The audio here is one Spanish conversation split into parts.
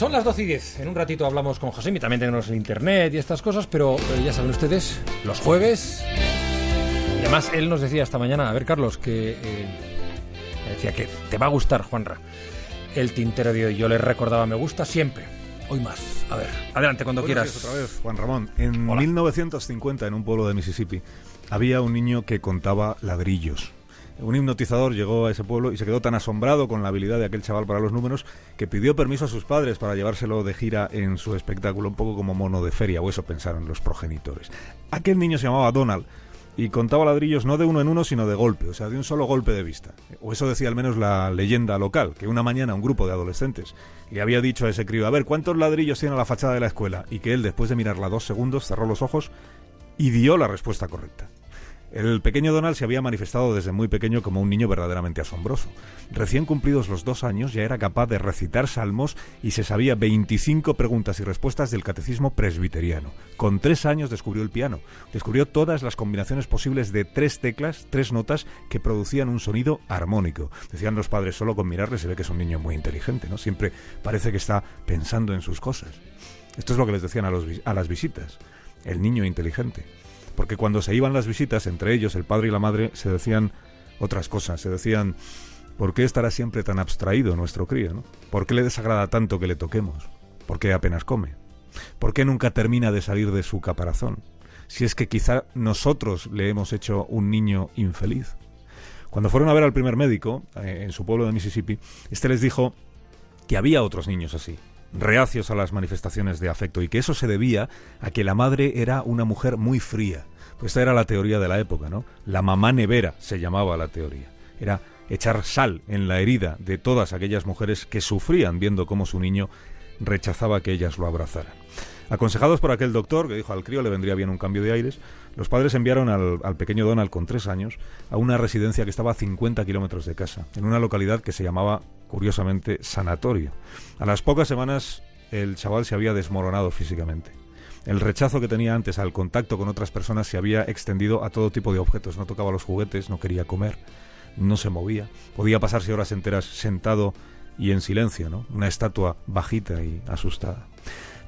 Son las 12 y 10. En un ratito hablamos con José y también tenemos el internet y estas cosas, pero eh, ya saben ustedes, los jueves. Y además, él nos decía esta mañana, a ver, Carlos, que. eh, decía que te va a gustar, Juanra. El tintero de hoy. Yo le recordaba, me gusta siempre. Hoy más. A ver, adelante cuando Buenos quieras. otra vez, Juan Ramón. En Hola. 1950, en un pueblo de Mississippi, había un niño que contaba ladrillos. Un hipnotizador llegó a ese pueblo y se quedó tan asombrado con la habilidad de aquel chaval para los números que pidió permiso a sus padres para llevárselo de gira en su espectáculo, un poco como mono de feria, o eso pensaron los progenitores. Aquel niño se llamaba Donald y contaba ladrillos no de uno en uno, sino de golpe, o sea, de un solo golpe de vista. O eso decía al menos la leyenda local, que una mañana un grupo de adolescentes le había dicho a ese crío, a ver, ¿cuántos ladrillos tiene la fachada de la escuela? Y que él, después de mirarla dos segundos, cerró los ojos y dio la respuesta correcta. El pequeño Donald se había manifestado desde muy pequeño como un niño verdaderamente asombroso. Recién cumplidos los dos años ya era capaz de recitar salmos y se sabía 25 preguntas y respuestas del catecismo presbiteriano. Con tres años descubrió el piano. Descubrió todas las combinaciones posibles de tres teclas, tres notas que producían un sonido armónico. Decían los padres, solo con mirarle se ve que es un niño muy inteligente, ¿no? Siempre parece que está pensando en sus cosas. Esto es lo que les decían a, los a las visitas. El niño inteligente porque cuando se iban las visitas, entre ellos el padre y la madre, se decían otras cosas, se decían, ¿por qué estará siempre tan abstraído nuestro crío? ¿Por qué le desagrada tanto que le toquemos? ¿Por qué apenas come? ¿Por qué nunca termina de salir de su caparazón? Si es que quizá nosotros le hemos hecho un niño infeliz. Cuando fueron a ver al primer médico, eh, en su pueblo de Mississippi, este les dijo que había otros niños así, reacios a las manifestaciones de afecto y que eso se debía a que la madre era una mujer muy fría. Pues esta era la teoría de la época, ¿no? La mamá nevera se llamaba la teoría. Era echar sal en la herida de todas aquellas mujeres que sufrían viendo cómo su niño rechazaba que ellas lo abrazaran. Aconsejados por aquel doctor que dijo al crío le vendría bien un cambio de aires, los padres enviaron al, pequeño Donald con tres años a una residencia que estaba a 50 kilómetros de casa, en una localidad que se llamaba, curiosamente, Sanatorio. A las pocas semanas el chaval se había desmoronado físicamente. El rechazo que tenía antes al contacto con otras personas se había extendido a todo tipo de objetos. No tocaba los juguetes, no quería comer, no se movía. Podía pasarse horas enteras sentado y en silencio, ¿no? Una estatua bajita y asustada.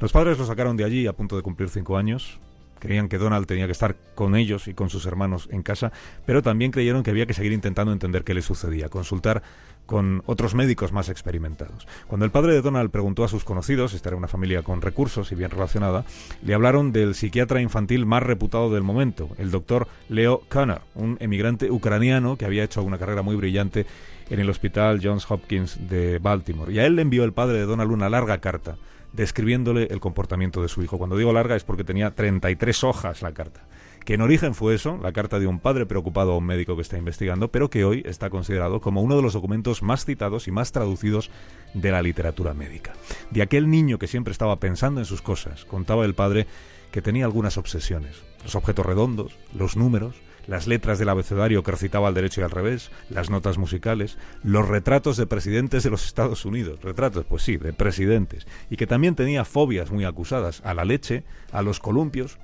Los padres lo sacaron de allí a punto de cumplir cinco años. Creían que Donald tenía que estar con ellos y con sus hermanos en casa, pero también creyeron que había que seguir intentando entender qué le sucedía, consultar con otros médicos más experimentados. Cuando el padre de Donald preguntó a sus conocidos, esta era una familia con recursos y bien relacionada, le hablaron del psiquiatra infantil más reputado del momento, el doctor Leo Connor, un emigrante ucraniano que había hecho una carrera muy brillante en el hospital Johns Hopkins de Baltimore. Y a él le envió el padre de Donald una larga carta describiéndole el comportamiento de su hijo. Cuando digo larga es porque tenía 33 hojas la carta. Que en origen fue eso, la carta de un padre preocupado a un médico que está investigando, pero que hoy está considerado como uno de los documentos más citados y más traducidos de la literatura médica. De aquel niño que siempre estaba pensando en sus cosas, contaba el padre que tenía algunas obsesiones. Los objetos redondos, los números, las letras del abecedario que recitaba al derecho y al revés, las notas musicales, los retratos de presidentes de los Estados Unidos, retratos, pues sí, de presidentes, y que también tenía fobias muy acusadas a la leche, a los columpios,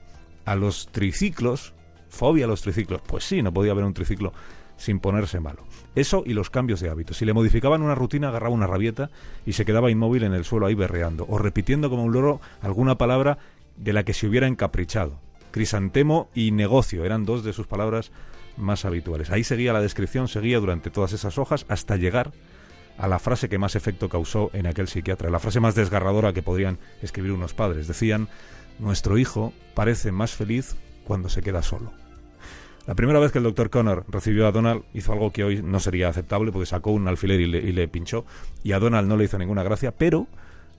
a los triciclos, fobia a los triciclos, pues sí, no podía haber un triciclo sin ponerse malo. Eso y los cambios de hábitos. Si le modificaban una rutina, agarraba una rabieta y se quedaba inmóvil en el suelo ahí berreando, o repitiendo como un loro alguna palabra de la que se hubiera encaprichado. Crisantemo y negocio eran dos de sus palabras más habituales. Ahí seguía la descripción, seguía durante todas esas hojas hasta llegar a la frase que más efecto causó en aquel psiquiatra, la frase más desgarradora que podrían escribir unos padres. Decían, nuestro hijo parece más feliz cuando se queda solo. La primera vez que el doctor Connor recibió a Donald hizo algo que hoy no sería aceptable porque sacó un alfiler y le, pinchó y a Donald no le hizo ninguna gracia, pero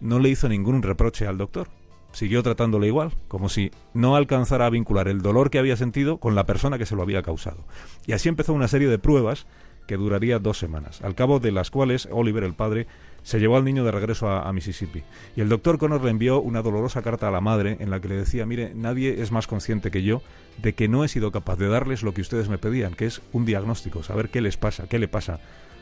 no le hizo ningún reproche al doctor siguió tratándole igual, como si no alcanzara a vincular el dolor que había sentido con la persona que se lo había causado. Y así empezó una serie de pruebas que duraría dos semanas, al cabo de las cuales Oliver, el padre, se llevó al niño de regreso a, Mississippi. Y el doctor Connor le envió una dolorosa carta a la madre en la que le decía, mire, nadie es más consciente que yo de que no he sido capaz de darles lo que ustedes me pedían, que es un diagnóstico, saber qué les pasa, qué le pasa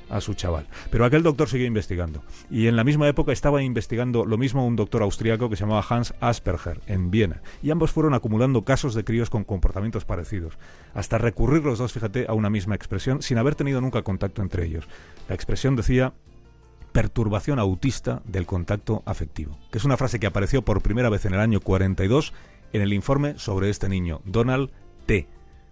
a su chaval. Pero aquel doctor siguió investigando. Y en la misma época estaba investigando lo mismo un doctor austriaco que se llamaba Hans Asperger, en Viena. Y ambos fueron acumulando casos de críos con comportamientos parecidos, hasta recurrir los dos, fíjate, a una misma expresión, sin haber tenido nunca contacto entre ellos. La expresión decía, perturbación autista del contacto afectivo, que es una frase que apareció por primera vez en el año 42 en el informe sobre este niño, Donald T.,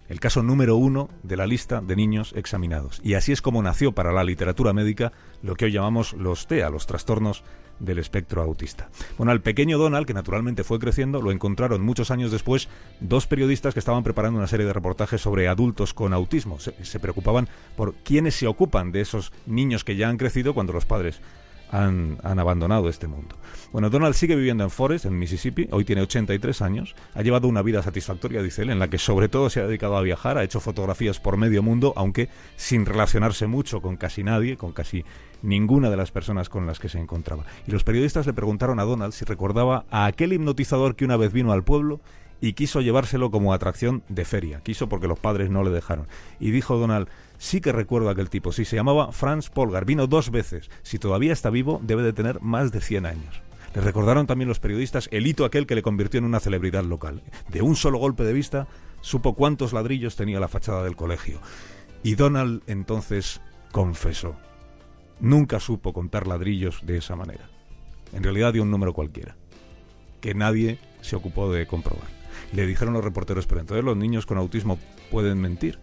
el caso número uno de la lista de niños examinados. Y así es como nació para la literatura médica lo que hoy llamamos los TEA, los trastornos del espectro autista. Bueno, al pequeño Donald, que naturalmente fue creciendo, lo encontraron muchos años después dos periodistas que estaban preparando una serie de reportajes sobre adultos con autismo. Se, preocupaban por quiénes se ocupan de esos niños que ya han crecido cuando los padres han, abandonado este mundo. Bueno, Donald sigue viviendo en Forest, en Mississippi, hoy tiene 83 años, ha llevado una vida satisfactoria, dice él, en la que sobre todo se ha dedicado a viajar, ha hecho fotografías por medio mundo, aunque sin relacionarse mucho con casi nadie, con casi ninguna de las personas con las que se encontraba. Y los periodistas le preguntaron a Donald si recordaba a aquel hipnotizador que una vez vino al pueblo y quiso llevárselo como atracción de feria. Quiso porque los padres no le dejaron. Y dijo Donald, sí que recuerdo a aquel tipo, sí, se llamaba Franz Polgar, vino dos veces. Si todavía está vivo, debe de tener más de 100 años. Le recordaron también los periodistas el hito aquel que le convirtió en una celebridad local. De un solo golpe de vista, supo cuántos ladrillos tenía la fachada del colegio. Y Donald entonces confesó. Nunca supo contar ladrillos de esa manera. En realidad dio un número cualquiera, que nadie se ocupó de comprobar. Le dijeron los reporteros, pero entonces los niños con autismo pueden mentir.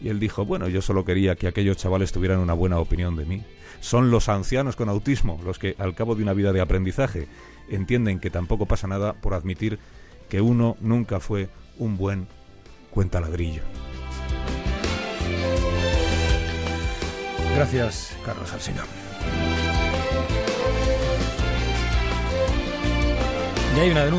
Y él dijo, bueno, yo solo quería que aquellos chavales tuvieran una buena opinión de mí. Son los ancianos con autismo los que, al cabo de una vida de aprendizaje, entienden que tampoco pasa nada por admitir que uno nunca fue un buen cuentaladrillo. Gracias, Carlos Alsina. Y hay una denuncia.